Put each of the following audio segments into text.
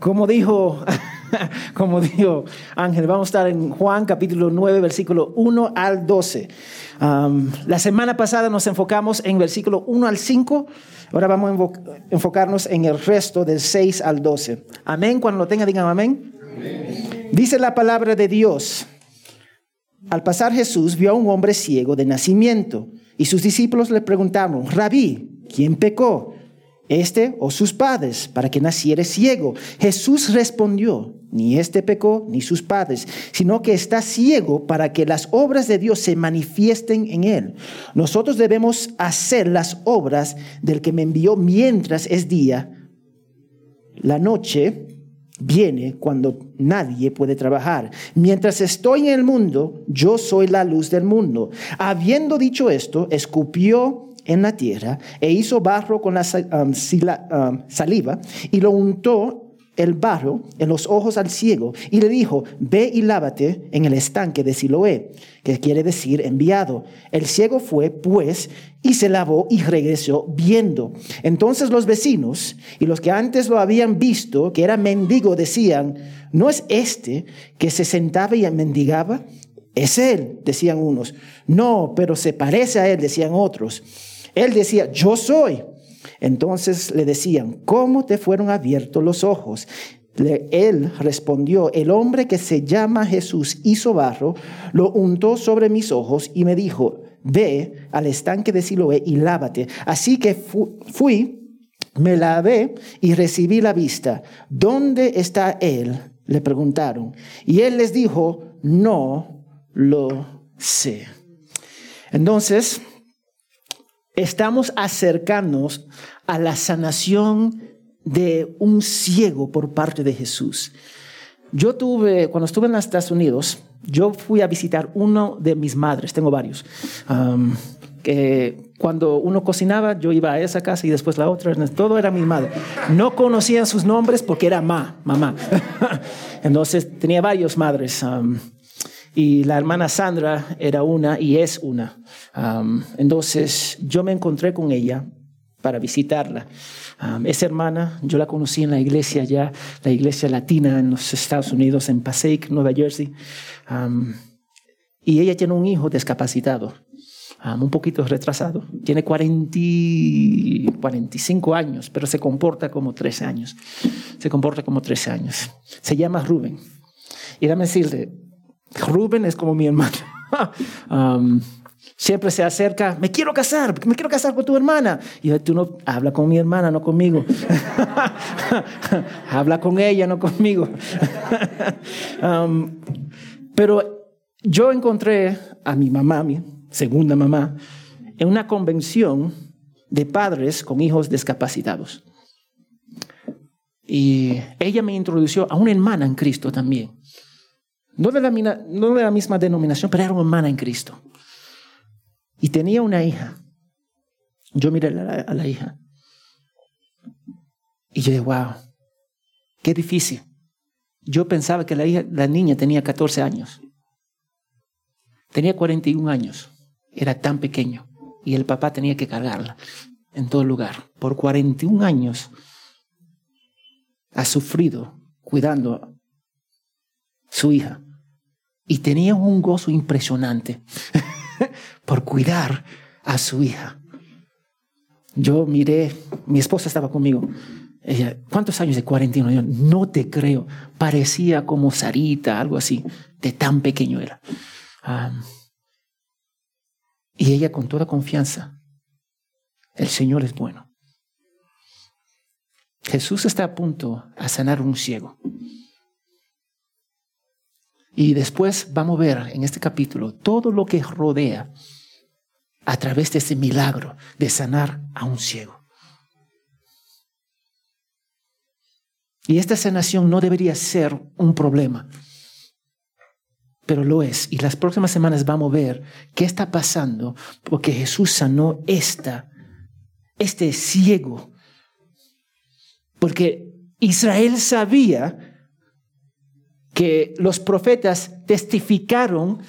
Como dijo, como dijo Ángel, vamos a estar en Juan capítulo 9, versículo 1 al 12. la semana pasada nos enfocamos en versículo 1 al 5. Ahora vamos a enfocarnos en el resto del 6 al 12. Amén. Cuando lo tenga, digan amén. amén. Dice la palabra de Dios. Al pasar Jesús vio a un hombre ciego de nacimiento y sus discípulos le preguntaron, Rabí, ¿quién pecó? Este o sus padres, para que naciera ciego. Jesús respondió, ni este pecó, ni sus padres, sino que está ciego para que las obras de Dios se manifiesten en él. Nosotros debemos hacer las obras del que me envió mientras es día. La noche viene cuando nadie puede trabajar. Mientras estoy en el mundo, yo soy la luz del mundo. Habiendo dicho esto, escupió en la tierra e hizo barro con la um, um, saliva y lo untó el barro en los ojos al ciego y le dijo, ve y lávate en el estanque de Siloé, que quiere decir enviado. El ciego fue, pues, y se lavó y regresó viendo. Entonces los vecinos y los que antes lo habían visto, que era mendigo, decían, ¿no es este que se sentaba y mendigaba? Es él, decían unos. No, pero se parece a él, decían otros. Él decía, yo soy. Entonces le decían, ¿cómo te fueron abiertos los ojos? él respondió, el hombre que se llama Jesús hizo barro, lo untó sobre mis ojos y me dijo, ve al estanque de Siloé y lávate. Así que fui, me lavé y recibí la vista. ¿Dónde está él? Le preguntaron. Y él les dijo, no lo sé. Entonces, estamos acercándonos a la sanación de un ciego por parte de Jesús. Yo tuve, cuando estuve en los Estados Unidos, yo fui a visitar uno de mis madres, tengo varios, que cuando uno cocinaba, yo iba a esa casa y después la otra, todo era mi madre. No conocía sus nombres porque era ma, mamá. Entonces tenía varios madres. Y la hermana Sandra era una y es una entonces yo me encontré con ella para visitarla. esa hermana, yo la conocí en la iglesia ya, la iglesia latina en los Estados Unidos, en Passaic, Nueva Jersey. y ella tiene un hijo discapacitado, un poquito retrasado. Tiene 40, 45 años, pero se comporta como 13 años. Se comporta como 13 años. Se llama Rubén. Y dame decirle, Rubén es como mi hermano. Siempre se acerca, me quiero casar, me quiero casar con tu hermana. Y yo, tú no, habla con mi hermana, no conmigo. habla con ella, no conmigo. Um, pero yo encontré a mi mamá, mi segunda mamá, en una convención de padres con hijos discapacitados. Y ella me introdujo a una hermana en Cristo también. No de la, misma denominación, pero era una hermana en Cristo. Y tenía una hija. Yo miré a la, hija. Y yo dije, wow, qué difícil. Yo pensaba que la, hija, la niña tenía 14 años. Tenía 41 años. Era tan pequeño. Y el papá tenía que cargarla en todo lugar. Por 41 años ha sufrido cuidando a su hija. Y tenía un gozo impresionante. por cuidar a su hija. Yo miré, mi esposa estaba conmigo. Ella, ¿cuántos años de 41? Yo, no te creo. Parecía como Sarita, algo así, de tan pequeño era. y ella con toda confianza, el Señor es bueno. Jesús está a punto a sanar un ciego. Y después vamos a ver en este capítulo todo lo que rodea a través de ese milagro de sanar a un ciego. Y esta sanación no debería ser un problema, pero lo es. Y las próximas semanas vamos a ver qué está pasando porque Jesús sanó esta, este ciego. Porque Israel sabía que los profetas testificaron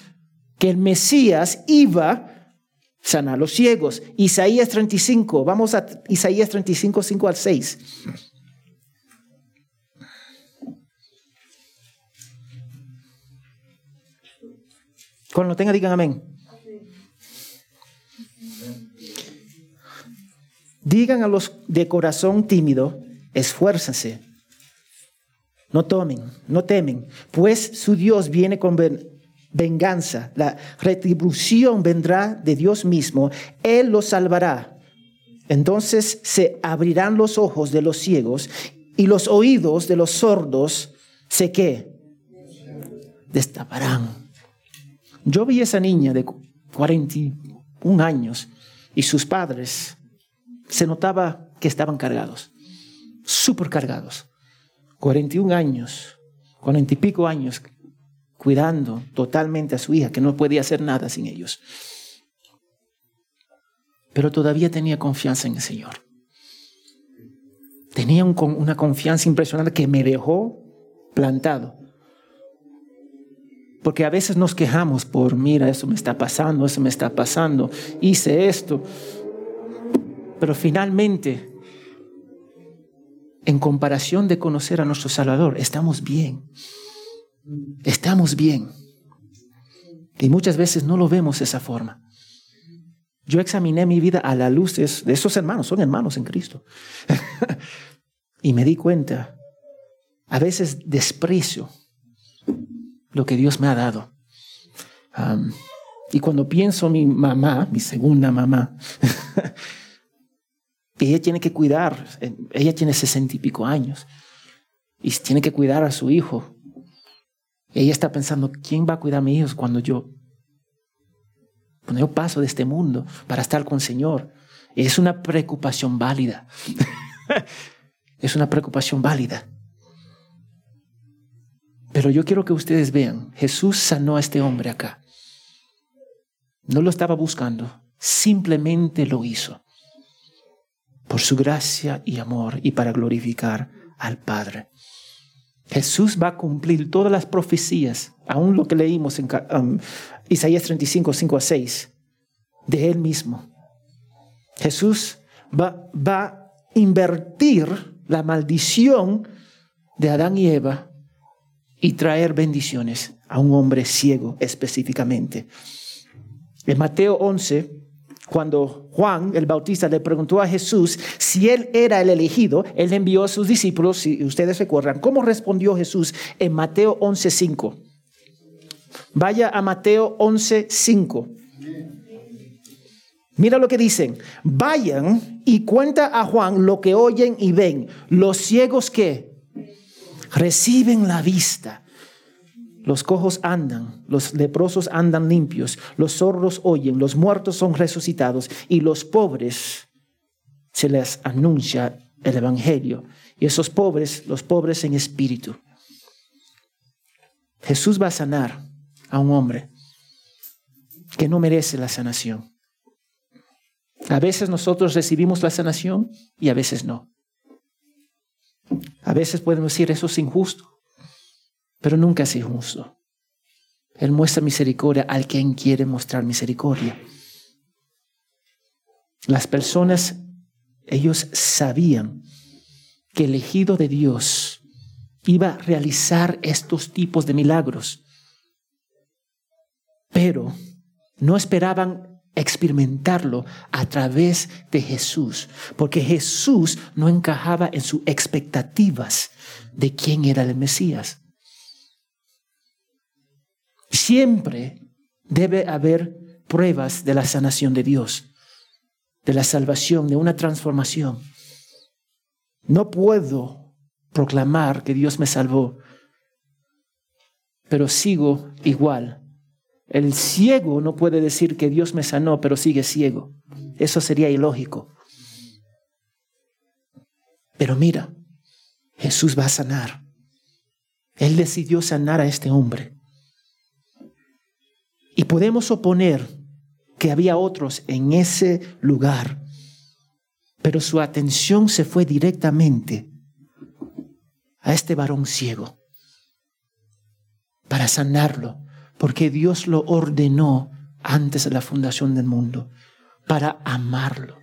que el Mesías iba a sanar los ciegos. Isaías 35, vamos a Isaías 35, 5 al 6. Cuando lo tenga, digan amén. Digan a los de corazón tímido, esfuérzase no tomen, no temen, pues su Dios viene con venganza. La retribución vendrá de Dios mismo. Él los salvará. Entonces se abrirán los ojos de los ciegos y los oídos de los sordos se qué? Destaparán. Yo vi a esa niña de 41 años y sus padres se notaba que estaban cargados, súper cargados. 41 años, 40 y pico años, cuidando totalmente a su hija, que no podía hacer nada sin ellos. Pero todavía tenía confianza en el Señor. Tenía una confianza impresionante que me dejó plantado. Porque a veces nos quejamos por, mira, eso me está pasando, eso me está pasando, hice esto. Pero finalmente, en comparación de conocer a nuestro Salvador, estamos bien. Estamos bien. Y muchas veces no lo vemos de esa forma. Yo examiné mi vida a la luz de esos hermanos, son hermanos en Cristo. y me di cuenta, a veces desprecio lo que Dios me ha dado. y cuando pienso mi mamá, mi segunda mamá, ella tiene que cuidar, ella tiene sesenta y pico años y tiene que cuidar a su hijo. Ella está pensando, ¿quién va a cuidar a mis hijos cuando yo, cuando yo paso de este mundo para estar con el Señor? Es una preocupación válida. es una preocupación válida. Pero yo quiero que ustedes vean, Jesús sanó a este hombre acá. No lo estaba buscando, simplemente lo hizo por su gracia y amor y para glorificar al Padre. Jesús va a cumplir todas las profecías, aún lo que leímos en um, Isaías 35, 5 a 6, de Él mismo. Jesús va, va a invertir la maldición de Adán y Eva y traer bendiciones a un hombre ciego específicamente. En Mateo 11, cuando Juan el Bautista le preguntó a Jesús si él era el elegido, él envió a sus discípulos, si ustedes recuerdan, ¿cómo respondió Jesús en Mateo 11.5? Vaya a Mateo 11.5. Mira lo que dicen. Vayan y cuenta a Juan lo que oyen y ven. Los ciegos que reciben la vista los cojos andan, los leprosos andan limpios, los sordos oyen, los muertos son resucitados y los pobres se les anuncia el Evangelio. Y esos pobres, los pobres en espíritu. Jesús va a sanar a un hombre que no merece la sanación. A veces nosotros recibimos la sanación y a veces no. A veces podemos decir eso es injusto pero nunca es injusto. Él muestra misericordia al quien quiere mostrar misericordia. Las personas, ellos sabían que el elegido de Dios iba a realizar estos tipos de milagros, pero no esperaban experimentarlo a través de Jesús, porque Jesús no encajaba en sus expectativas de quién era el Mesías. Siempre debe haber pruebas de la sanación de Dios, de la salvación, de una transformación. No puedo proclamar que Dios me salvó, pero sigo igual. El ciego no puede decir que Dios me sanó, pero sigue ciego. Eso sería ilógico. Pero mira, Jesús va a sanar. Él decidió sanar a este hombre. Y podemos oponer que había otros en ese lugar, pero su atención se fue directamente a este varón ciego para sanarlo, porque Dios lo ordenó antes de la fundación del mundo, para amarlo.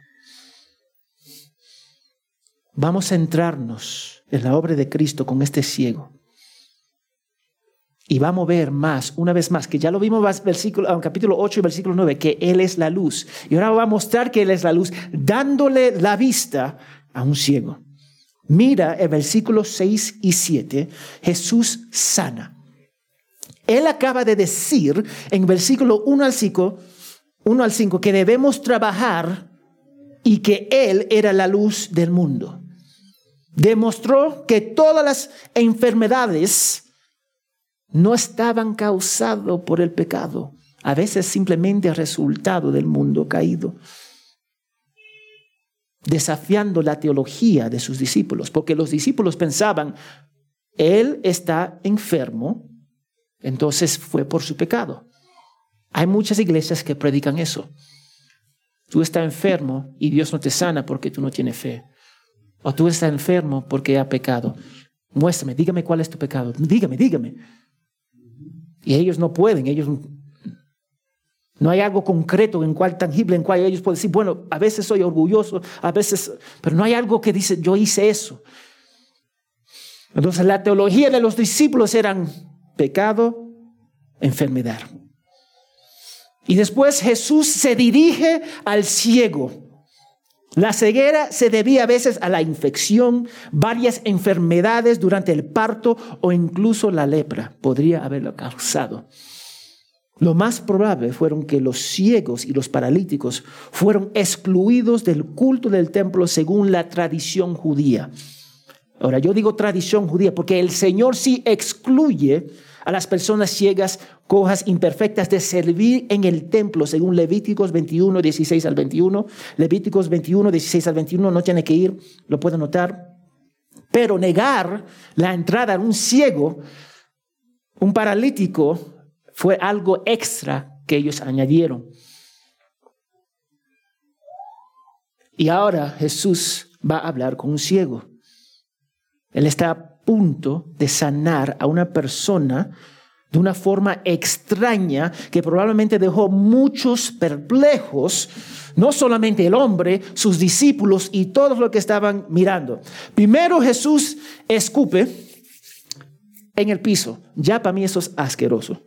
Vamos a entrarnos en la obra de Cristo con este ciego. Y vamos a ver más, una vez más, que ya lo vimos versículo, en capítulo 8 y versículo 9, que Él es la luz. Y ahora va a mostrar que Él es la luz, dándole la vista a un ciego. Mira el versículo 6 y 7, Jesús sana. Él acaba de decir en versículo 1 al 5, 1 al 5 que debemos trabajar y que Él era la luz del mundo. Demostró que todas las enfermedades no estaban causadas por el pecado, a veces simplemente resultado del mundo caído desafiando la teología de sus discípulos, porque los discípulos pensaban, Él está enfermo, entonces fue por su pecado. Hay muchas iglesias que predican eso. Tú estás enfermo y Dios no te sana porque tú no tienes fe. O tú estás enfermo porque ha pecado. Muéstrame, dígame cuál es tu pecado. Dígame, dígame. Y ellos no pueden, ellos no hay algo concreto en cual tangible en cual ellos pueden decir, bueno, a veces soy orgulloso, a veces, pero no hay algo que dice, yo hice eso. Entonces la teología de los discípulos eran pecado, enfermedad. Y después Jesús se dirige al ciego. La ceguera se debía a veces a la infección, varias enfermedades durante el parto o incluso la lepra podría haberlo causado. Lo más probable fueron que los ciegos y los paralíticos fueron excluidos del culto del templo según la tradición judía. Ahora, yo digo tradición judía porque el Señor sí excluye a las personas ciegas, cojas, imperfectas de servir en el templo, según Levíticos 21, 16 al 21. Levíticos 21, 16 al 21, no tiene que ir, lo pueden notar. Pero negar la entrada a un ciego, un paralítico, fue algo extra que ellos añadieron. Y ahora Jesús va a hablar con un ciego. Él está punto de sanar a una persona de una forma extraña que probablemente dejó muchos perplejos, no solamente el hombre, sus discípulos y todos los que estaban mirando. Primero Jesús escupe en el piso. Ya para mí eso es asqueroso.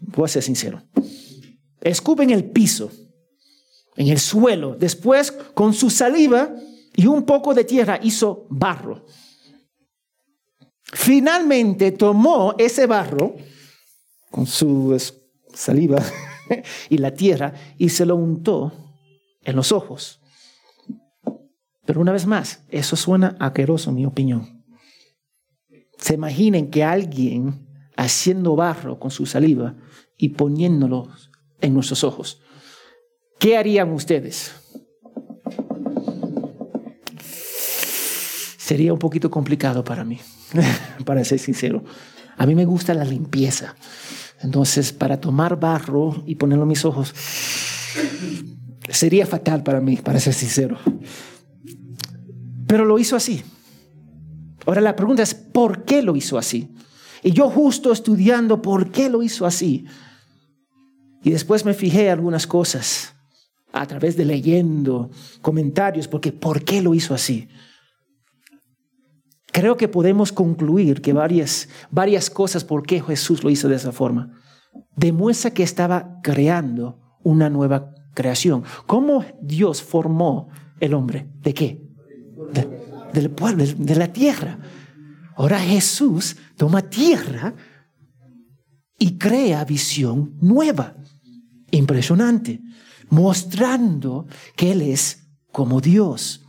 Voy a ser sincero. Escupe en el piso, en el suelo. Después, con su saliva y un poco de tierra, hizo barro. Finalmente tomó ese barro con su saliva y la tierra y se lo untó en los ojos. Pero una vez más, eso suena asqueroso en mi opinión. Se imaginen que alguien haciendo barro con su saliva y poniéndolo en nuestros ojos. ¿Qué harían ustedes? Sería un poquito complicado para mí, para ser sincero. A mí me gusta la limpieza. Entonces, para tomar barro y ponerlo en mis ojos, sería fatal para mí, para ser sincero. Pero lo hizo así. Ahora la pregunta es, ¿por qué lo hizo así? Y yo justo estudiando por qué lo hizo así. Y después me fijé algunas cosas a través de leyendo comentarios, porque ¿por qué lo hizo así? Creo que podemos concluir que varias, varias cosas por qué Jesús lo hizo de esa forma. Demuestra que estaba creando una nueva creación. ¿Cómo Dios formó el hombre? ¿De qué? del pueblo, de la tierra. Ahora Jesús toma tierra y crea visión nueva, impresionante, mostrando que Él es como Dios.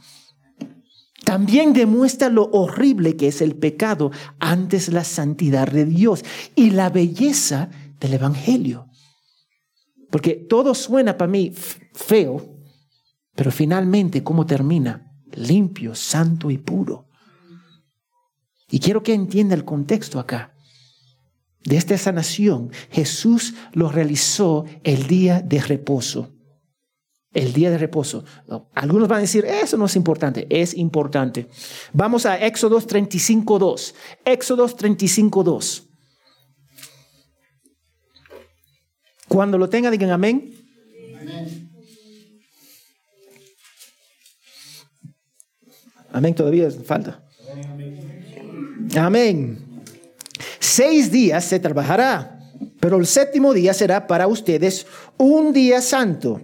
También demuestra lo horrible que es el pecado antes la santidad de Dios y la belleza del Evangelio. Porque todo suena para mí feo, pero finalmente, ¿cómo termina? limpio, santo y puro. Y quiero que entienda el contexto acá. De esta sanación, Jesús lo realizó el día de reposo. El día de reposo. Algunos van a decir, eso no es importante. Es importante. Vamos a Éxodo 35.2. Éxodo 35.2. Cuando lo tenga, digan amén. Amén, todavía falta. Amén. seis días se trabajará, pero el séptimo día será para ustedes un día santo.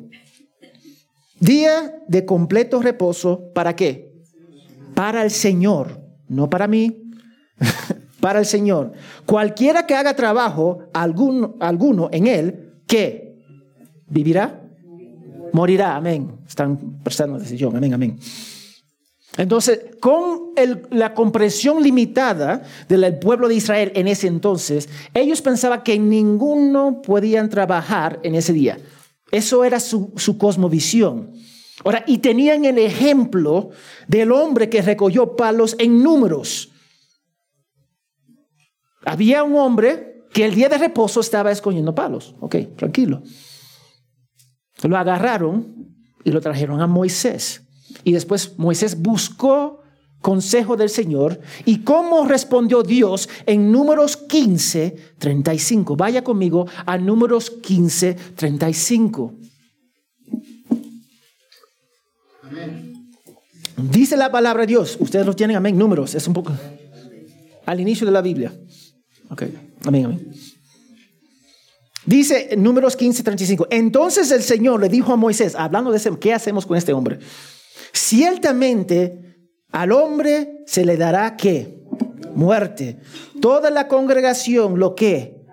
Día de completo reposo, ¿para qué? Para el Señor, no para mí, para el Señor. Cualquiera que haga trabajo alguno, alguno en él, ¿qué? ¿Vivirá? Morirá, amén. Están prestando decisión, amén, amén. Entonces, con la comprensión limitada del pueblo de Israel en ese entonces, ellos pensaban que ninguno podían trabajar en ese día. Eso era su, su cosmovisión. Ahora, y tenían el ejemplo del hombre que recogió palos en números. Había un hombre que el día de reposo estaba escogiendo palos. Ok, tranquilo. Lo agarraron y lo trajeron a Moisés. Y después Moisés buscó consejo del Señor. ¿Y cómo respondió Dios en números 15, 35? Vaya conmigo a números 15, 35. Dice la palabra de Dios. Ustedes lo tienen, amén, números. Es un poco al inicio de la Biblia. Ok, amén, amén. Dice en números 15, 35. Entonces el Señor le dijo a Moisés, hablando de ese, ¿qué hacemos con este hombre? Ciertamente al hombre se le dará qué? Muerte. Toda la congregación lo que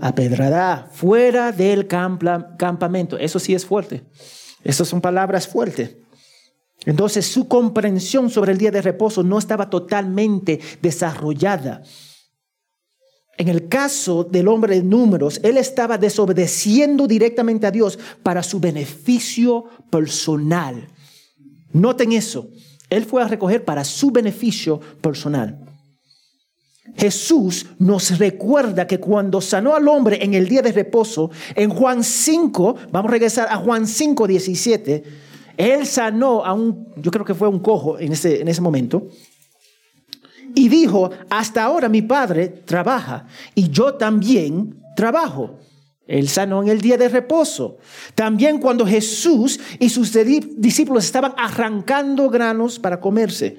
apedrará fuera del campamento. Eso sí es fuerte. Esas son palabras fuertes. Entonces su comprensión sobre el día de reposo no estaba totalmente desarrollada. En el caso del hombre de números, él estaba desobedeciendo directamente a Dios para su beneficio personal. Noten eso. Él fue a recoger para su beneficio personal. Jesús nos recuerda que cuando sanó al hombre en el día de reposo, en Juan 5, vamos a regresar a Juan 5, 17, él sanó a un, yo creo que fue un cojo en ese, en ese momento, y dijo, hasta ahora mi padre trabaja y yo también trabajo. Él sanó en el día de reposo. También cuando Jesús y sus discípulos estaban arrancando granos para comerse.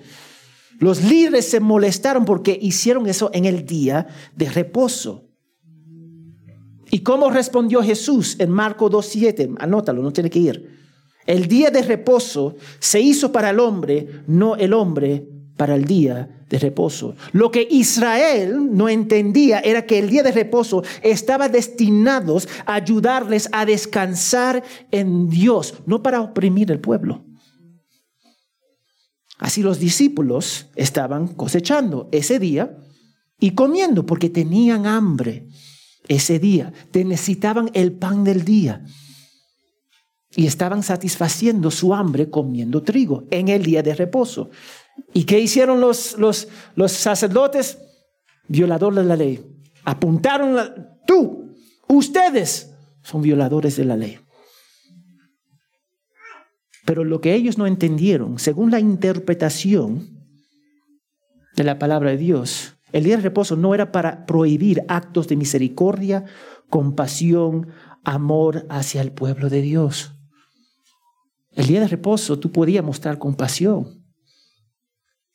Los líderes se molestaron porque hicieron eso en el día de reposo. ¿Y cómo respondió Jesús en Marco 2.7? Anótalo, no tiene que ir. El día de reposo se hizo para el hombre, no el hombre para el día de reposo. Lo que Israel no entendía era que el día de reposo estaba destinado a ayudarles a descansar en Dios, no para oprimir el pueblo. Así los discípulos estaban cosechando ese día y comiendo porque tenían hambre ese día, necesitaban el pan del día y estaban satisfaciendo su hambre comiendo trigo en el día de reposo. ¿Y qué hicieron los, los, los sacerdotes? Violadores de la ley. Apuntaron, tú, ustedes son violadores de la ley. Pero lo que ellos no entendieron, según la interpretación de la palabra de Dios, el día de reposo no era para prohibir actos de misericordia, compasión, amor hacia el pueblo de Dios. El día de reposo tú podías mostrar compasión.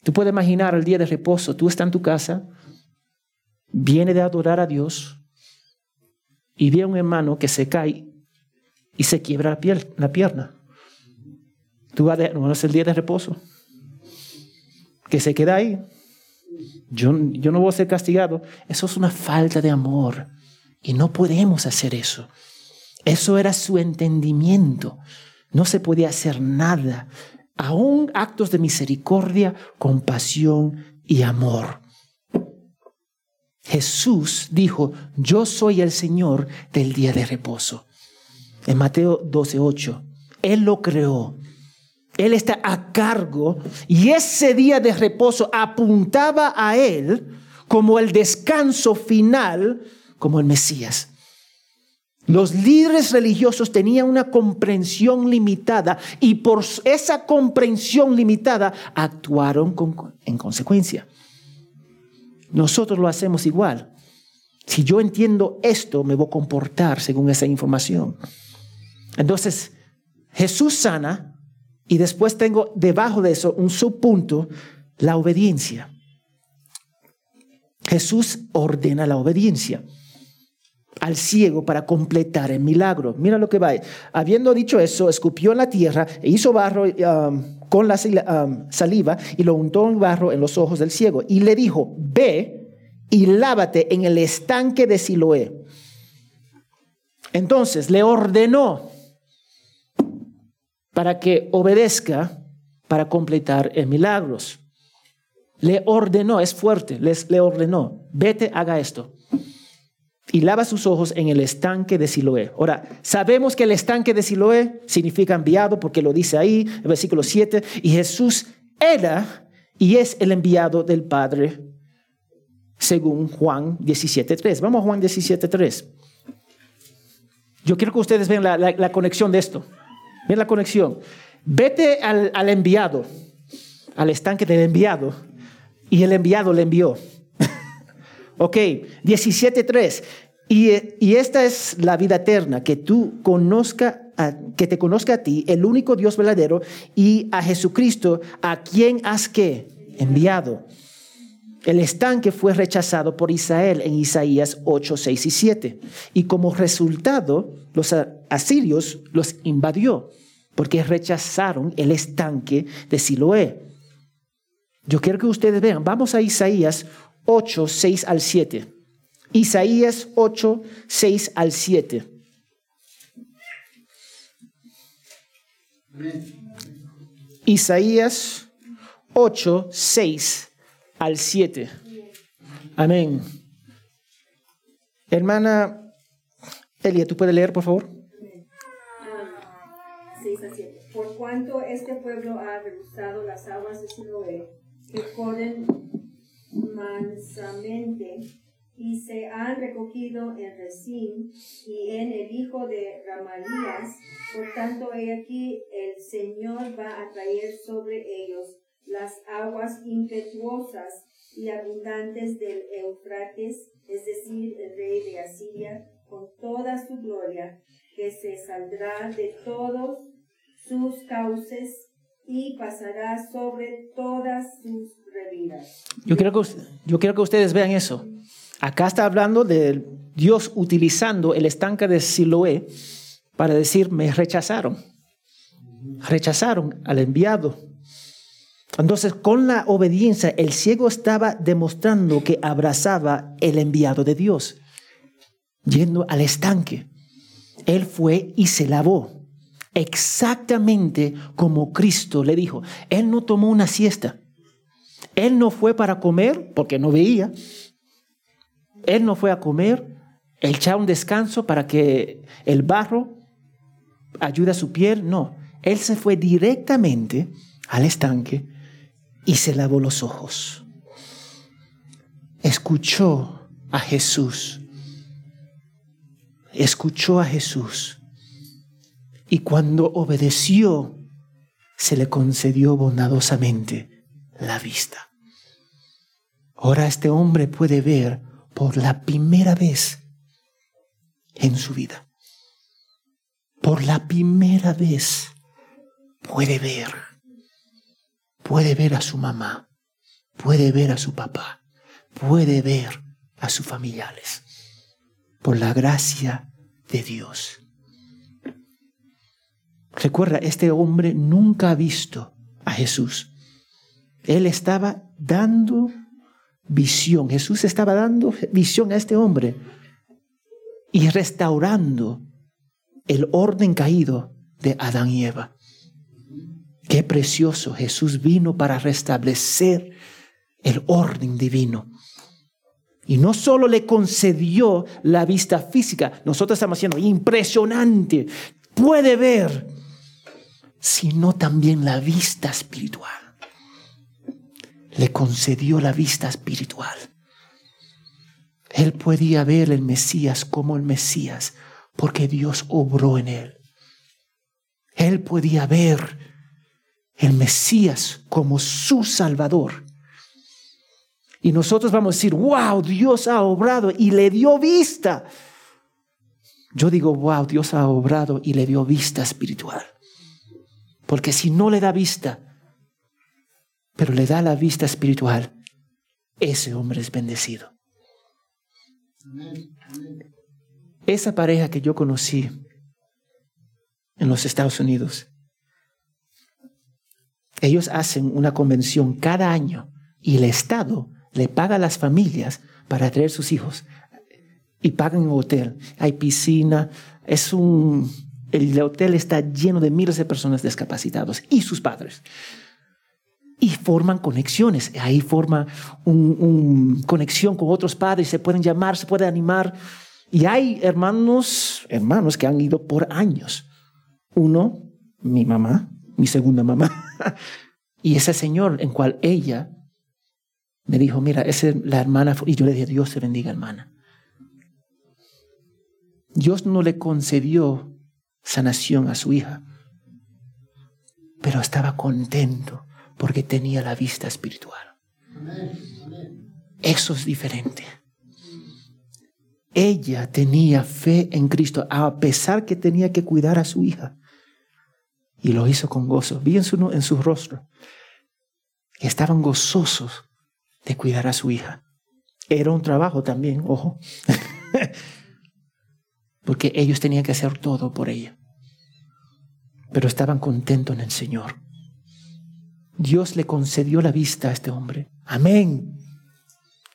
Tú puedes imaginar el día de reposo, tú estás en tu casa, viene de adorar a Dios y ve a un hermano que se cae y se quiebra la, pierna. Tú vas a no es el día de reposo. Que se queda ahí. Yo, yo no voy a ser castigado. Eso es una falta de amor. Y no podemos hacer eso. Eso era su entendimiento. No se podía hacer nada, aún actos de misericordia, compasión y amor. Jesús dijo, yo soy el Señor del día de reposo. En Mateo 12:8, Él lo creó. Él está a cargo y ese día de reposo apuntaba a Él como el descanso final, como el Mesías. Los líderes religiosos tenían una comprensión limitada y por esa comprensión limitada actuaron en consecuencia. Nosotros lo hacemos igual. Si yo entiendo esto, me voy a comportar según esa información. Entonces, Jesús sana y después tengo debajo de eso un subpunto, la obediencia. Jesús ordena la obediencia al ciego para completar el milagro. Mira lo que va. Habiendo dicho eso, escupió en la tierra e hizo barro um, con la um, saliva y lo untó en barro en los ojos del ciego. Y le dijo, ve y lávate en el estanque de Siloé. Entonces le ordenó para que obedezca para completar el milagros. Le ordenó, es fuerte, les, le ordenó, vete, haga esto y lava sus ojos en el estanque de Siloé. Ahora, sabemos que el estanque de Siloé significa enviado porque lo dice ahí, el versículo 7, y Jesús era y es el enviado del Padre, según Juan 17.3. Vamos a Juan 17.3. Yo quiero que ustedes vean la, conexión de esto. Ven la conexión. Vete al, al enviado, al estanque del enviado, y el enviado le envió. Ok, 17.3. Y, y esta es la vida eterna, que tú conozca, que te conozca a ti, el único Dios verdadero, y a Jesucristo, a quien has que enviado. El estanque fue rechazado por Israel en Isaías 8, 6 y 7. Y como resultado, los asirios los invadió, porque rechazaron el estanque de Siloé. Yo quiero que ustedes vean, vamos a Isaías 8, 6 al 7. Isaías 8, 6 al 7. Isaías 8, 6 al 7. Amén. Hermana Elia, ¿tú puedes leer, por favor? 6 a 7. Por cuanto este pueblo ha rehusado las aguas de Siloé, que corren mansamente y se han recogido en Resín y en el hijo de Ramalías. Por tanto, he aquí el Señor va a traer sobre ellos las aguas impetuosas y abundantes del Eufrates, es decir, el rey de Asiria, con toda su gloria, que se saldrá de todos sus cauces y pasará sobre todas sus yo quiero, que, yo quiero que ustedes vean eso. Acá está hablando de Dios utilizando el estanque de Siloé para decir, me rechazaron. Rechazaron al enviado. Entonces, con la obediencia, el ciego estaba demostrando que abrazaba el enviado de Dios, yendo al estanque. Él fue y se lavó, exactamente como Cristo le dijo. Él no tomó una siesta. Él no fue para comer porque no veía. Él no fue a comer, echar un descanso para que el barro ayude a su piel. No, él se fue directamente al estanque y se lavó los ojos. Escuchó a Jesús. Escuchó a Jesús. Y cuando obedeció, se le concedió bondadosamente la vista. Ahora este hombre puede ver por la primera vez en su vida. Por la primera vez puede ver. Puede ver a su mamá. Puede ver a su papá. Puede ver a sus familiares. Por la gracia de Dios. Recuerda, este hombre nunca ha visto a Jesús. Él estaba dando visión. Jesús estaba dando visión a este hombre y restaurando el orden caído de Adán y Eva. Qué precioso. Jesús vino para restablecer el orden divino. Y no solo le concedió la vista física, nosotros estamos haciendo impresionante, puede ver, sino también la vista espiritual le concedió la vista espiritual. Él podía ver el Mesías como el Mesías porque Dios obró en él. Él podía ver el Mesías como su Salvador. Y nosotros vamos a decir, wow, Dios ha obrado y le dio vista. Yo digo, wow, Dios ha obrado y le dio vista espiritual. Porque si no le da vista, pero le da la vista espiritual, ese hombre es bendecido. Esa pareja que yo conocí en los Estados Unidos, ellos hacen una convención cada año y el Estado le paga a las familias para traer sus hijos y pagan en hotel. Hay piscina, es un... El hotel está lleno de miles de personas discapacitados y sus padres. Y forman conexiones. Ahí forma una conexión con otros padres, se pueden llamar, se pueden animar. Y hay hermanos, hermanos que han ido por años. Uno, mi mamá, mi segunda mamá. y ese señor en cual ella me dijo, mira, esa es la hermana. Y yo le dije, Dios te bendiga, hermana. Dios no le concedió sanación a su hija, pero estaba contento porque tenía la vista espiritual. Eso es diferente. Ella tenía fe en Cristo, a pesar que tenía que cuidar a su hija. Y lo hizo con gozo. Vi en su, en su rostro que estaban gozosos de cuidar a su hija. Era un trabajo también, ojo. Porque ellos tenían que hacer todo por ella. Pero estaban contentos en el Señor. Dios le concedió la vista a este hombre. Amén.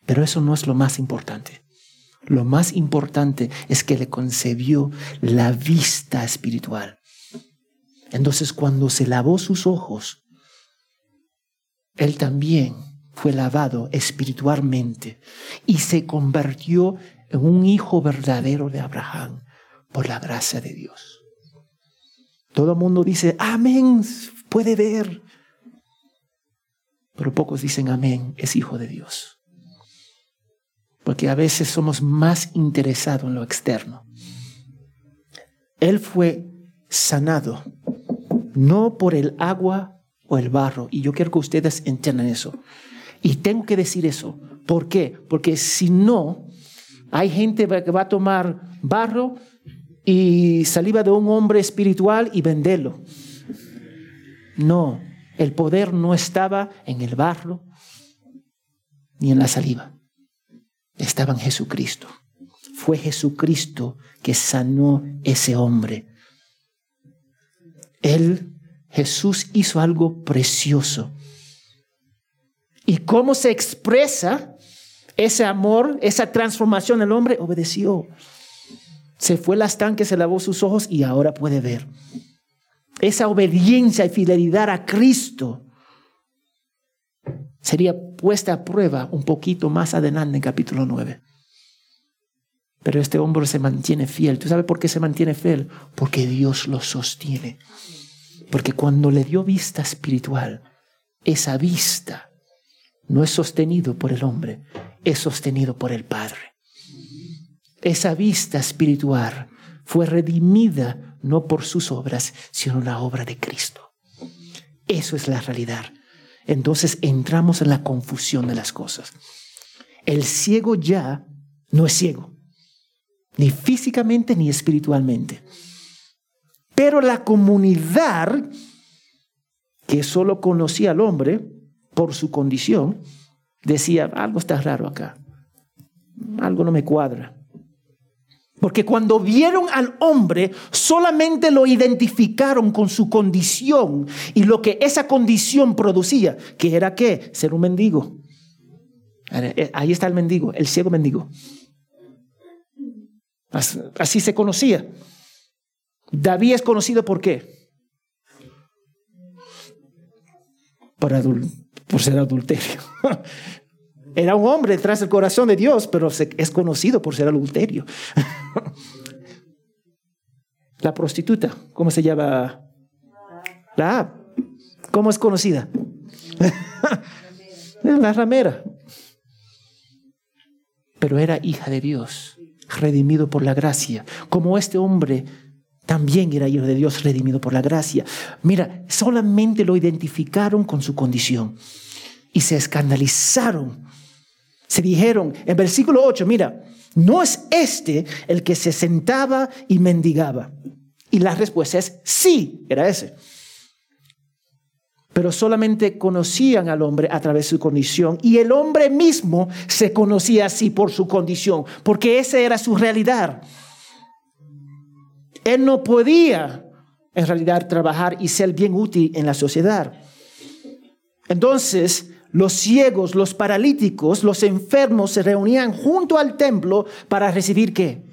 Pero eso no es lo más importante. Lo más importante es que le concedió la vista espiritual. Entonces cuando se lavó sus ojos, él también fue lavado espiritualmente y se convirtió en un hijo verdadero de Abraham por la gracia de Dios. Todo el mundo dice, amén, puede ver. Pero pocos dicen, amén, es hijo de Dios. Porque a veces somos más interesados en lo externo. Él fue sanado, no por el agua o el barro. Y yo quiero que ustedes entiendan eso. Y tengo que decir eso. ¿Por qué? Porque si no, hay gente que va a tomar barro y saliva de un hombre espiritual y venderlo. No, el poder no estaba en el barro ni en la saliva. Estaba en Jesucristo. Fue Jesucristo que sanó ese hombre. Él, Jesús hizo algo precioso. ¿Y cómo se expresa ese amor, esa transformación del hombre? Obedeció. Se fue al estanque, se lavó sus ojos y ahora puede ver. Esa obediencia y fidelidad a Cristo sería puesta a prueba un poquito más adelante en capítulo 9. Pero este hombre se mantiene fiel. ¿Tú sabes por qué se mantiene fiel? Porque Dios lo sostiene. Porque cuando le dio vista espiritual, esa vista no es sostenido por el hombre, es sostenido por el Padre. Esa vista espiritual fue redimida no por sus obras, sino la obra de Cristo. Eso es la realidad. Entonces entramos en la confusión de las cosas. El ciego ya no es ciego, ni físicamente ni espiritualmente. Pero la comunidad que solo conocía al hombre por su condición, decía, algo está raro acá, algo no me cuadra. Porque cuando vieron al hombre, solamente lo identificaron con su condición y lo que esa condición producía, que era qué? Ser un mendigo. Eh, ahí está el mendigo, el ciego mendigo. Así se conocía. David es conocido por qué? Por, por ser adulterio. Era un hombre tras el corazón de Dios, pero es conocido por ser adulterio. La prostituta, ¿cómo se llama? La ¿Cómo es conocida? La ramera. Pero era hija de Dios, redimido por la gracia. Como este hombre también era hijo de Dios, redimido por la gracia. Mira, solamente lo identificaron con su condición y se escandalizaron. Se dijeron en versículo 8, mira, no es este el que se sentaba y mendigaba. Y la respuesta es sí, era ese. pero solamente conocían al hombre a través de su condición y el hombre mismo se conocía así por su condición, porque esa era su realidad. Él no podía en realidad trabajar y ser bien útil en la sociedad. Entonces, los ciegos, los paralíticos, los enfermos se reunían junto al templo para recibir qué?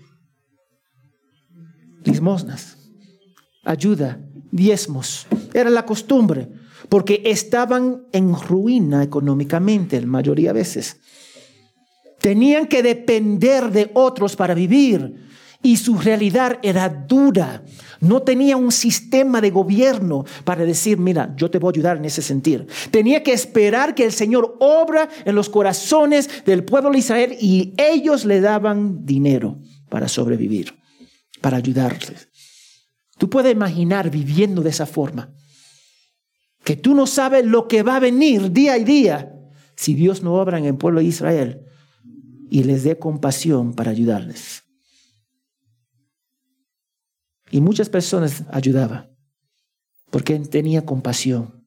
Limosnas, ayuda, diezmos. Era la costumbre, porque estaban en ruina económicamente la mayoría de veces. Tenían que depender de otros para vivir y su realidad era dura. No tenía un sistema de gobierno para decir, mira, yo te voy a ayudar en ese sentido. Tenía que esperar que el Señor obra en los corazones del pueblo de Israel y ellos le daban dinero para sobrevivir, para ayudarles. Tú puedes imaginar viviendo de esa forma, que tú no sabes lo que va a venir día y día si Dios no obra en el pueblo de Israel y les dé compasión para ayudarles. Y muchas personas ayudaban porque tenía compasión.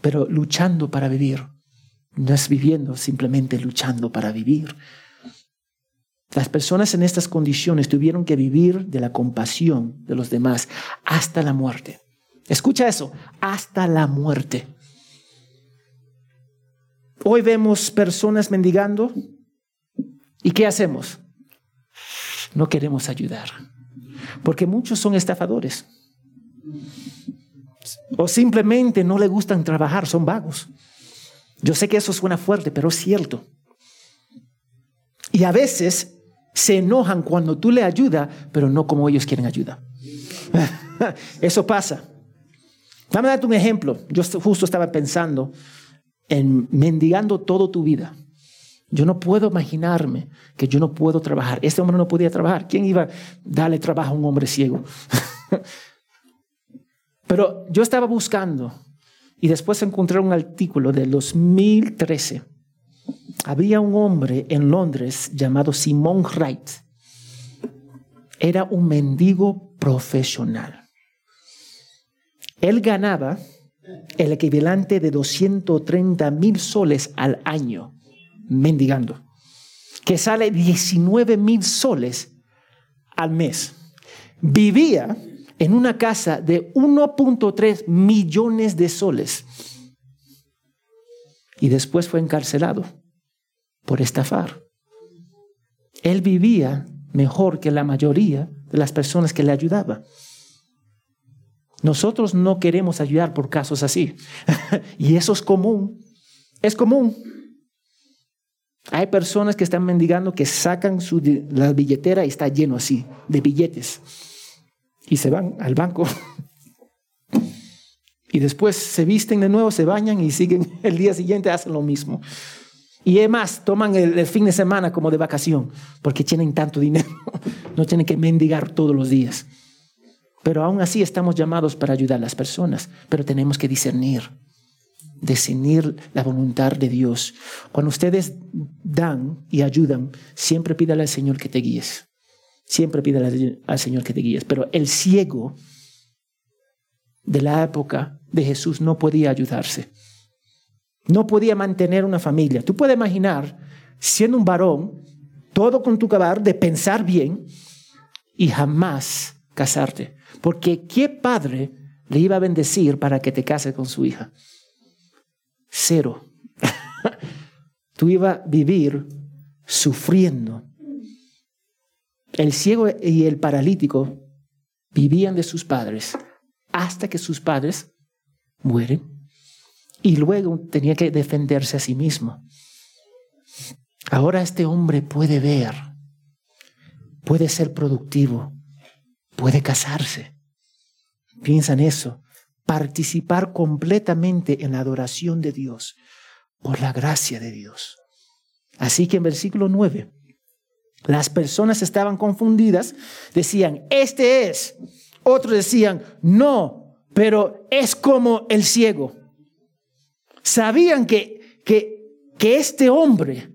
Pero luchando para vivir, no es viviendo, simplemente luchando para vivir. Las personas en estas condiciones tuvieron que vivir de la compasión de los demás hasta la muerte. Escucha eso, hasta la muerte. Hoy vemos personas mendigando y ¿qué hacemos? No queremos ayudar. Porque muchos son estafadores. O simplemente no le gustan trabajar, son vagos. Yo sé que eso suena fuerte, pero es cierto. Y a veces se enojan cuando tú le ayudas, pero no como ellos quieren ayuda. Eso pasa. Dame darte un ejemplo. Yo justo estaba pensando en mendigando toda tu vida. Yo no puedo imaginarme que yo no puedo trabajar. Este hombre no podía trabajar. ¿Quién iba a darle trabajo a un hombre ciego? Pero yo estaba buscando y después encontré un artículo del 2013. Había un hombre en Londres llamado Simon Wright. Era un mendigo profesional. Él ganaba el equivalente de 230 mil soles al año mendigando, que sale 19 mil soles al mes. Vivía en una casa de 1.3 millones de soles y después fue encarcelado por estafar. Él vivía mejor que la mayoría de las personas que le ayudaban. Nosotros no queremos ayudar por casos así. y eso es común. Es común. Hay personas que están mendigando que sacan su, la billetera y está lleno así de billetes. Y se van al banco. Y después se visten de nuevo, se bañan y siguen el día siguiente, hacen lo mismo. Y además toman el, el fin de semana como de vacación, porque tienen tanto dinero. No tienen que mendigar todos los días. Pero aún así estamos llamados para ayudar a las personas, pero tenemos que discernir discernir la voluntad de Dios. Cuando ustedes dan y ayudan, siempre pídale al Señor que te guíes. Siempre pídale al Señor que te guíes. Pero el ciego de la época de Jesús no podía ayudarse. No podía mantener una familia. Tú puedes imaginar, siendo un varón, todo con tu cabar de pensar bien y jamás casarte. Porque ¿qué padre le iba a bendecir para que te case con su hija? Cero. Tú ibas a vivir sufriendo. El ciego y el paralítico vivían de sus padres hasta que sus padres mueren y luego tenía que defenderse a sí mismo. Ahora este hombre puede ver, puede ser productivo, puede casarse. Piensa en eso participar completamente en la adoración de Dios por la gracia de Dios. Así que en versículo 9, las personas estaban confundidas, decían, este es. Otros decían, no, pero es como el ciego. Sabían que, que, que este hombre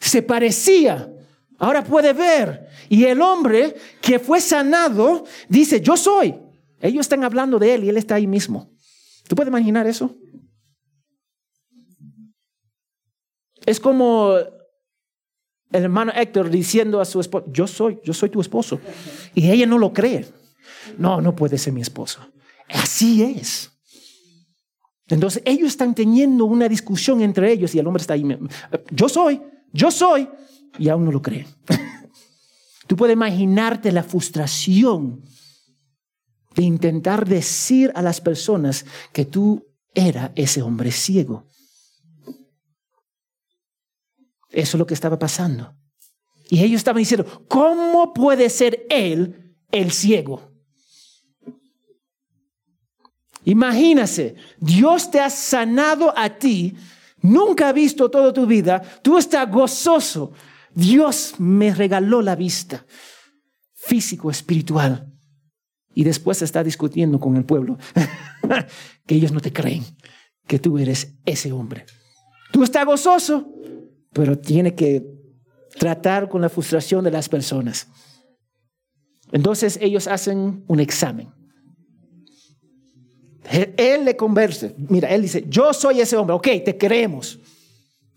se parecía, ahora puede ver. Y el hombre que fue sanado dice, yo soy. Ellos están hablando de él y él está ahí mismo. ¿Tú puedes imaginar eso? Es como el hermano Héctor diciendo a su esposa, yo soy, yo soy tu esposo. Y ella no lo cree. No, no puede ser mi esposo. Así es. Entonces ellos están teniendo una discusión entre ellos y el hombre está ahí. Yo soy, yo soy. Y aún no lo cree. Tú puedes imaginarte la frustración de intentar decir a las personas que tú era ese hombre ciego. Eso es lo que estaba pasando. Y ellos estaban diciendo, ¿cómo puede ser él el ciego? Imagínase, Dios te ha sanado a ti, nunca ha visto toda tu vida, tú estás gozoso. Dios me regaló la vista, físico, espiritual. Y después está discutiendo con el pueblo, que ellos no te creen, que tú eres ese hombre. Tú estás gozoso, pero tiene que tratar con la frustración de las personas. Entonces ellos hacen un examen. Él le conversa. Mira, él dice, yo soy ese hombre. Ok, te creemos.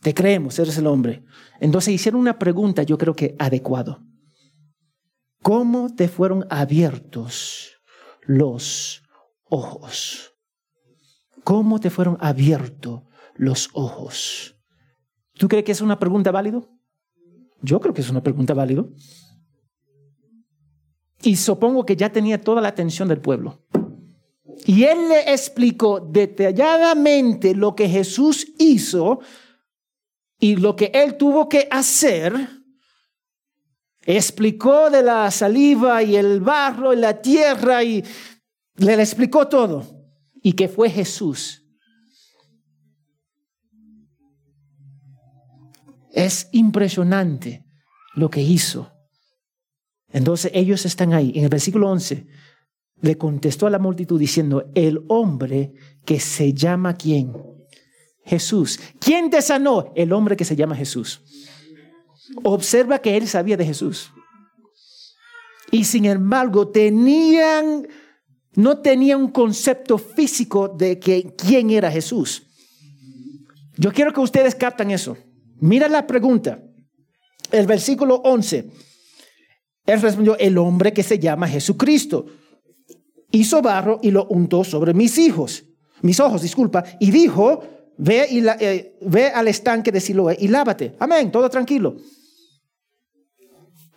Te creemos, eres el hombre. Entonces hicieron una pregunta, yo creo que adecuado. ¿Cómo te fueron abiertos los ojos? ¿Cómo te fueron abiertos los ojos? ¿Tú crees que es una pregunta válida? Yo creo que es una pregunta válida. Y supongo que ya tenía toda la atención del pueblo. Y él le explicó detalladamente lo que Jesús hizo y lo que él tuvo que hacer. Explicó de la saliva y el barro y la tierra y le explicó todo. Y que fue Jesús Es impresionante lo que hizo. Entonces ellos están ahí. En el versículo 11 le contestó a la multitud diciendo, el hombre que se llama quién? Jesús. ¿Quién te sanó? El hombre que se llama Jesús. Observa que él sabía de Jesús. Y sin embargo, tenían, no tenían un concepto físico de que, quién era Jesús. Yo quiero que ustedes captan eso. Mira la pregunta. El versículo 11. Él respondió, el hombre que se llama Jesucristo hizo barro y lo untó sobre mis hijos, mis ojos, disculpa, y dijo, ve, y eh, ve al estanque de Siloé y lávate. Amén, todo tranquilo.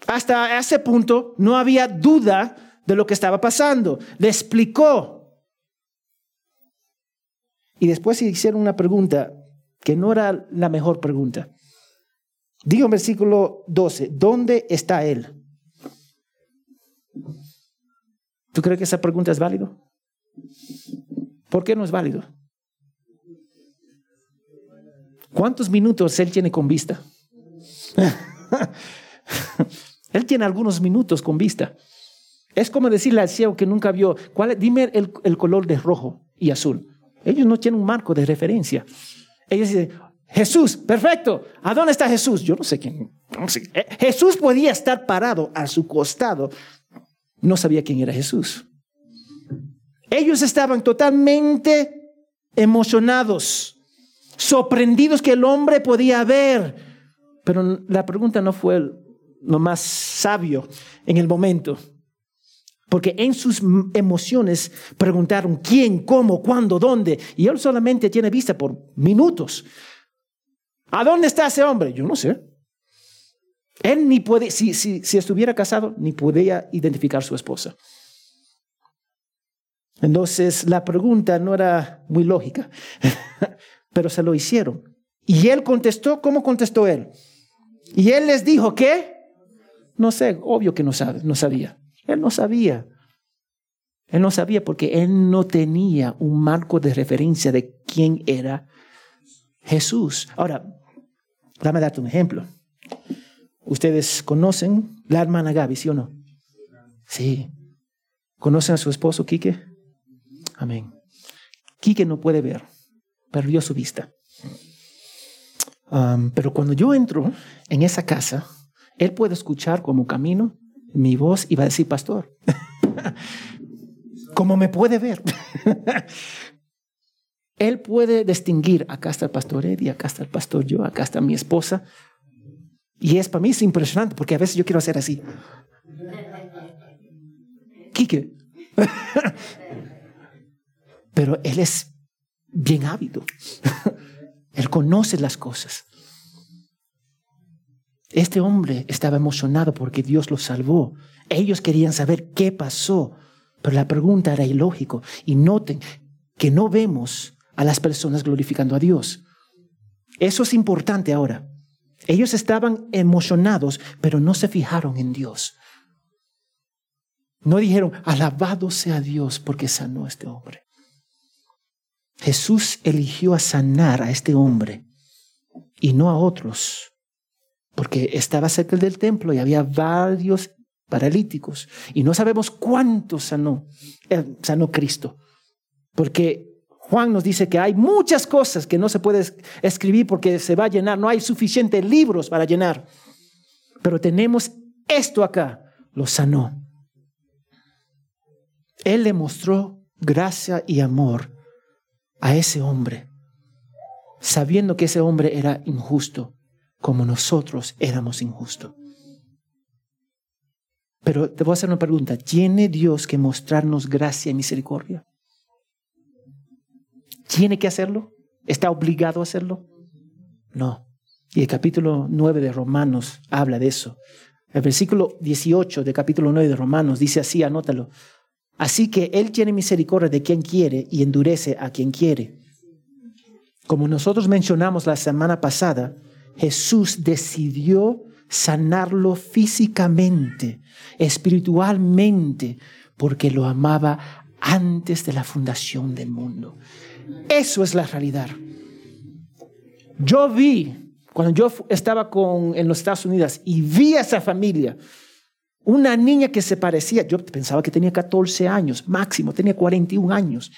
Hasta ese punto no había duda de lo que estaba pasando. Le explicó. Y después hicieron una pregunta que no era la mejor pregunta. Digo en versículo 12, ¿dónde está Él? ¿Tú crees que esa pregunta es válida? ¿Por qué no es válido? ¿Cuántos minutos Él tiene con vista? él tiene algunos minutos con vista. Es como decirle al ciego que nunca vio, ¿cuál, dime el, el color de rojo y azul. Ellos no tienen un marco de referencia. Ellos dicen, Jesús, perfecto. ¿A dónde está Jesús? Yo no sé quién. Eh, Jesús podía estar parado a su costado. No sabía quién era Jesús. Ellos estaban totalmente emocionados, sorprendidos que el hombre podía ver. Pero la pregunta no fue lo más sabio en el momento. Porque en sus emociones preguntaron quién, cómo, cuándo, dónde. Y él solamente tiene vista por minutos. ¿A dónde está ese hombre? Yo no sé. Él ni puede, si, si, si estuviera casado, ni podía identificar su esposa. Entonces la pregunta no era muy lógica, pero se lo hicieron. Y él contestó, ¿cómo contestó él? Y él les dijo, ¿qué? No sé, obvio que no, sabe, no sabía. Él no sabía. Él no sabía porque él no tenía un marco de referencia de quién era Jesús. Ahora, dame darte un ejemplo. Ustedes conocen la hermana Gaby, ¿sí o no? Sí. ¿Conocen a su esposo, Quique? Amén. Quique no puede ver, perdió su vista. Pero cuando yo entro en esa casa, él puede escuchar como camino mi voz y va a decir, pastor, como me puede ver. Él puede distinguir, acá está el pastor Eddie, acá está el pastor yo, acá está mi esposa. Y es para mí es impresionante porque a veces yo quiero hacer así. Quique. Pero Él es bien hábito. Él conoce las cosas. Este hombre estaba emocionado porque Dios lo salvó. Ellos querían saber qué pasó, pero la pregunta era ilógico. Y noten que no vemos a las personas glorificando a Dios. Eso es importante ahora. Ellos estaban emocionados, pero no se fijaron en Dios. No dijeron, alabado sea Dios porque sanó a este hombre. Jesús eligió a sanar a este hombre y no a otros, porque estaba cerca del templo y había varios paralíticos. Y no sabemos cuántos sanó, eh, sanó Cristo, porque Juan nos dice que hay muchas cosas que no se puede escribir porque se va a llenar, no hay suficientes libros para llenar, pero tenemos esto acá, lo sanó. Él le mostró gracia y amor a ese hombre, sabiendo que ese hombre era injusto, como nosotros éramos injustos. Pero te voy a hacer una pregunta. ¿Tiene Dios que mostrarnos gracia y misericordia? ¿Tiene que hacerlo? ¿Está obligado a hacerlo? No. Y el capítulo 9 de Romanos habla de eso. El versículo 18 del capítulo 9 de Romanos dice así, anótalo. Así que Él tiene misericordia de quien quiere y endurece a quien quiere. Como nosotros mencionamos la semana pasada, Jesús decidió sanarlo físicamente, espiritualmente, porque lo amaba antes de la fundación del mundo. Eso es la realidad. Yo vi, cuando yo estaba con, en los Estados Unidos y vi a esa familia, una niña que se parecía, yo pensaba que tenía 14 años, máximo, tenía 41 años,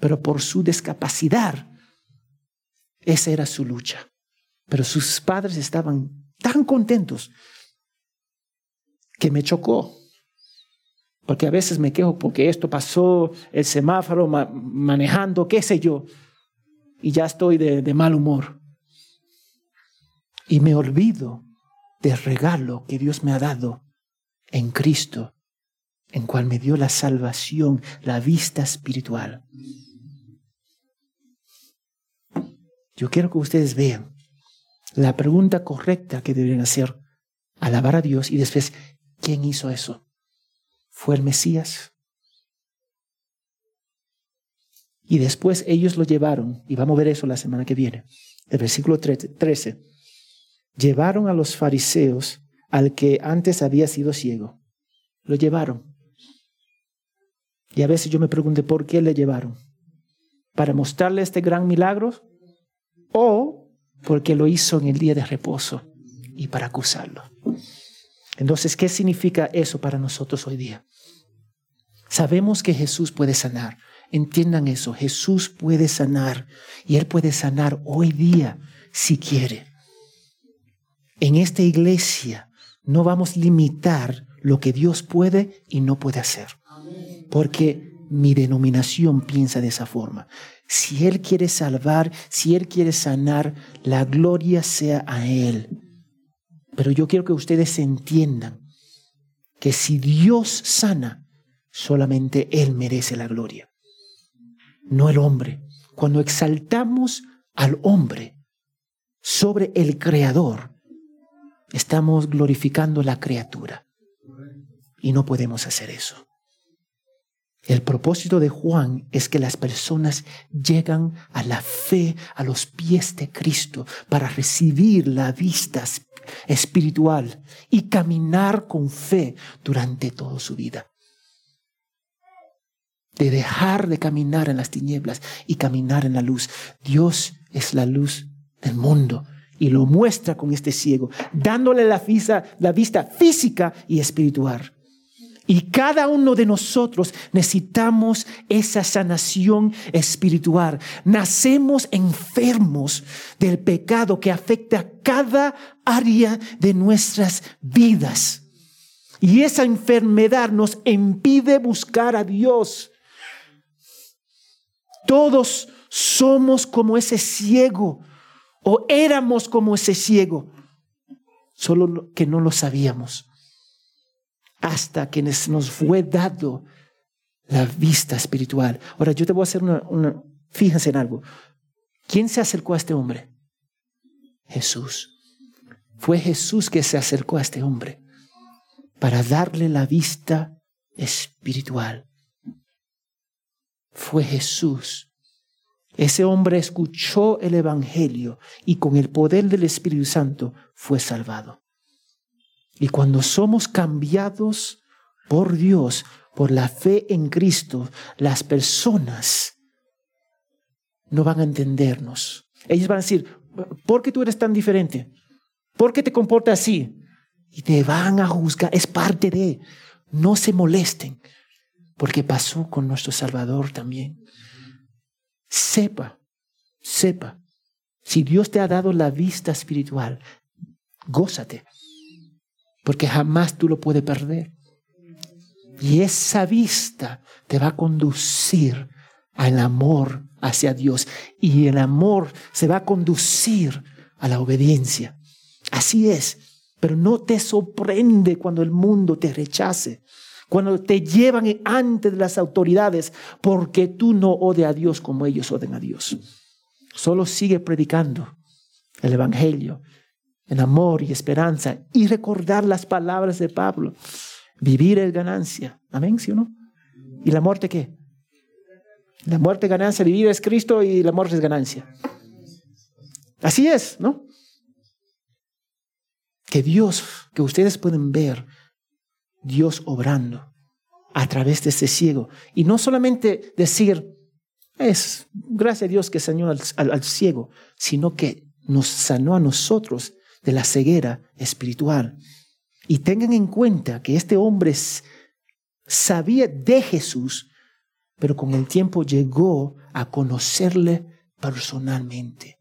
pero por su discapacidad, esa era su lucha. Pero sus padres estaban tan contentos que me chocó. Porque a veces me quejo porque esto pasó, el semáforo manejando, qué sé yo, y ya estoy de mal humor. Y me olvido del regalo que Dios me ha dado en Cristo, en cual me dio la salvación, la vista espiritual. Yo quiero que ustedes vean la pregunta correcta que deberían hacer, alabar a Dios y después, ¿quién hizo eso? ¿Fue el Mesías? Y después ellos lo llevaron, y vamos a ver eso la semana que viene, el versículo 13, llevaron a los fariseos al que antes había sido ciego. Lo llevaron. Y a veces yo me pregunté por qué le llevaron. ¿Para mostrarle este gran milagro? ¿O porque lo hizo en el día de reposo y para acusarlo? Entonces, ¿qué significa eso para nosotros hoy día? Sabemos que Jesús puede sanar. Entiendan eso, Jesús puede sanar y Él puede sanar hoy día si quiere. En esta iglesia no vamos a limitar lo que Dios puede y no puede hacer. Porque mi denominación piensa de esa forma. Si Él quiere salvar, si Él quiere sanar, la gloria sea a Él. Pero yo quiero que ustedes entiendan que si Dios sana, solamente Él merece la gloria, no el hombre. Cuando exaltamos al hombre sobre el Creador, estamos glorificando la criatura. Y no podemos hacer eso. El propósito de Juan es que las personas llegan a la fe, a los pies de Cristo, para recibir la vista espiritual y caminar con fe durante toda su vida. De dejar de caminar en las tinieblas y caminar en la luz. Dios es la luz del mundo y lo muestra con este ciego, dándole la vista, la vista física y espiritual. Y cada uno de nosotros necesitamos esa sanación espiritual. Nacemos enfermos del pecado que afecta cada área de nuestras vidas. Y esa enfermedad nos impide buscar a Dios. Todos Somos como ese ciego o éramos como ese ciego, solo que no lo sabíamos hasta que nos fue dado la vista espiritual. Ahora yo te voy a hacer una, una, fíjense en algo. ¿Quién se acercó a este hombre? Jesús. Fue Jesús que se acercó a este hombre para darle la vista espiritual. Fue Jesús. Ese hombre escuchó el Evangelio y con el poder del Espíritu Santo fue salvado. Y cuando somos cambiados por Dios, por la fe en Cristo, las personas no van a entendernos. Ellos van a decir, ¿por qué tú eres tan diferente? ¿Por qué te comportas así? Y te van a juzgar. Es parte de, no se molesten, porque pasó con nuestro Salvador también. Sepa, sepa, si Dios te ha dado la vista espiritual, gózate porque jamás tú lo puedes perder. Y esa vista te va a conducir al amor hacia Dios y el amor se va a conducir a la obediencia. Así es, pero no te sorprende cuando el mundo te rechace, cuando te llevan ante las autoridades porque tú no odias a Dios como ellos odian a Dios. Solo sigue predicando el Evangelio en amor y esperanza y recordar las palabras de Pablo. Vivir es ganancia. Amén, ¿sí o no? ¿Y la muerte qué? La muerte es ganancia, vivir es Cristo y la muerte es ganancia. Así es, ¿no? Que Dios, que ustedes pueden ver Dios obrando a través de este ciego. Y no solamente decir, es gracias a Dios que sanó al, al ciego, sino que nos sanó a nosotros de la ceguera espiritual. Y tengan en cuenta que este hombre sabía de Jesús, pero con el tiempo llegó a conocerle personalmente.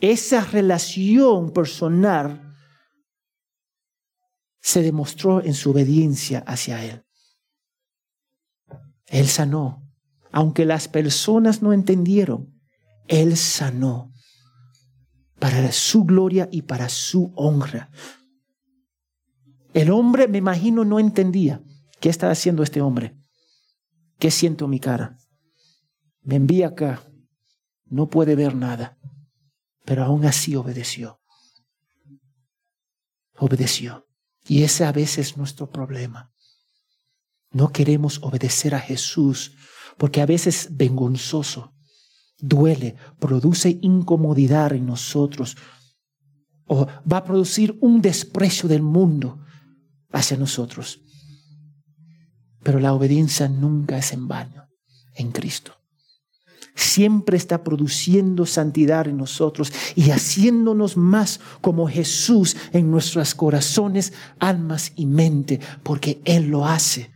Esa relación personal se demostró en su obediencia hacia Él. Él sanó. Aunque las personas no entendieron, Él sanó para su gloria y para su honra. El hombre, me imagino, no entendía qué está haciendo este hombre. ¿Qué siento en mi cara? Me envía acá. No puede ver nada. Pero aún así obedeció. Obedeció. Y ese a veces es nuestro problema. No queremos obedecer a Jesús porque a veces vengonzoso duele, produce incomodidad en nosotros o va a producir un desprecio del mundo hacia nosotros. Pero la obediencia nunca es en vano en Cristo. Siempre está produciendo santidad en nosotros y haciéndonos más como Jesús en nuestros corazones, almas y mente, porque Él lo hace.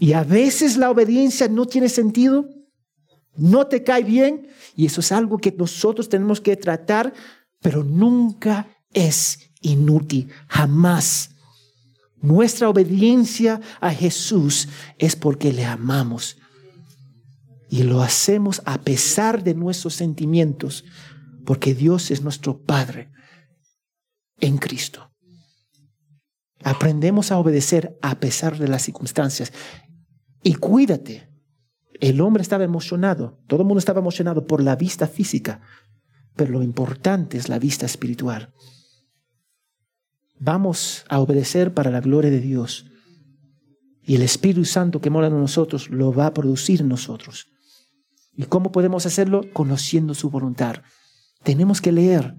Y a veces la obediencia no tiene sentido, no te cae bien y eso es algo que nosotros tenemos que tratar, pero nunca es inútil, jamás. Nuestra obediencia a Jesús es porque le amamos y lo hacemos a pesar de nuestros sentimientos, porque Dios es nuestro Padre en Cristo. Aprendemos a obedecer a pesar de las circunstancias. Y cuídate el hombre estaba emocionado, todo el mundo estaba emocionado por la vista física, pero lo importante es la vista espiritual. Vamos a obedecer para la gloria de Dios. Y el Espíritu Santo que mora en nosotros lo va a producir en nosotros. ¿Y cómo podemos hacerlo? Conociendo su voluntad. Tenemos que leer.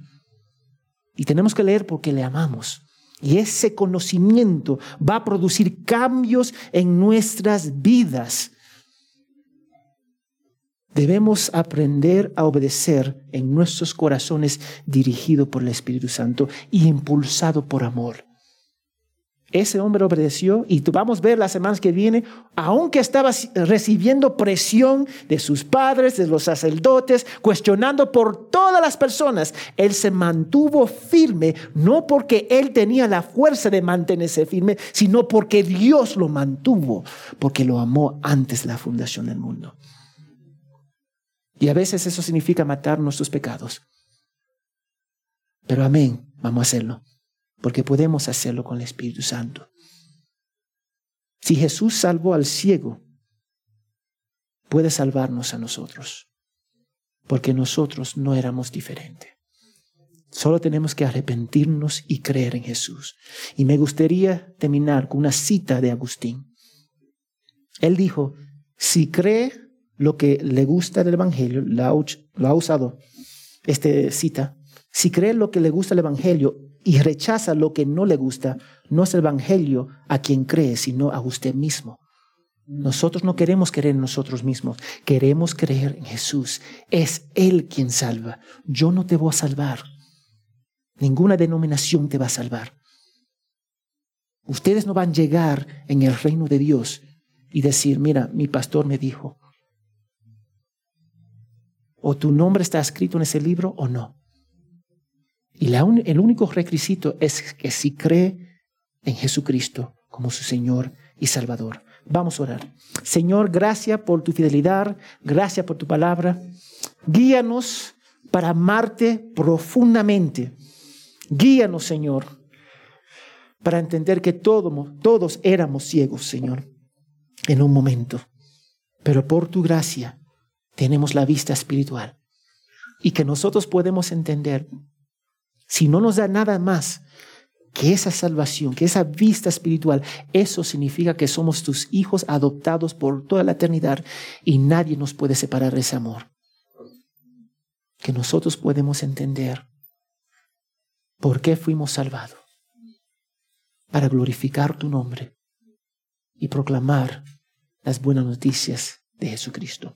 Y tenemos que leer porque le amamos. Y ese conocimiento va a producir cambios en nuestras vidas Debemos aprender a obedecer en nuestros corazones dirigido por el Espíritu Santo y impulsado por amor. Ese hombre obedeció y vamos a ver las semanas que vienen, aunque estaba recibiendo presión de sus padres, de los sacerdotes, cuestionando por todas las personas, él se mantuvo firme, no porque él tenía la fuerza de mantenerse firme, sino porque Dios lo mantuvo, porque lo amó antes de la fundación del mundo. Y a veces eso significa matar nuestros pecados. Pero amén, vamos a hacerlo, porque podemos hacerlo con el Espíritu Santo. Si Jesús salvó al ciego, puede salvarnos a nosotros, porque nosotros no éramos diferentes. Solo tenemos que arrepentirnos y creer en Jesús. Y me gustaría terminar con una cita de Agustín. Él dijo, si cree lo que le gusta del Evangelio, lo ha usado, esta cita, si cree lo que le gusta el Evangelio y rechaza lo que no le gusta, no es el Evangelio a quien cree, sino a usted mismo. Nosotros no queremos creer en nosotros mismos, queremos creer en Jesús. Es Él quien salva. Yo no te voy a salvar. Ninguna denominación te va a salvar. Ustedes no van a llegar en el reino de Dios y decir, mira, mi pastor me dijo, o tu nombre está escrito en ese libro o no. Y el único requisito es que si cree en Jesucristo como su Señor y Salvador. Vamos a orar. Señor, gracias por tu fidelidad, gracias por tu palabra. Guíanos para amarte profundamente. Guíanos, Señor, para entender que todos, todos éramos ciegos, Señor, en un momento. Pero por tu gracia tenemos la vista espiritual y que nosotros podemos entender, si no nos da nada más que esa salvación, que esa vista espiritual, eso significa que somos tus hijos adoptados por toda la eternidad y nadie nos puede separar de ese amor. Que nosotros podemos entender por qué fuimos salvados. Para glorificar tu nombre y proclamar las buenas noticias de Jesucristo.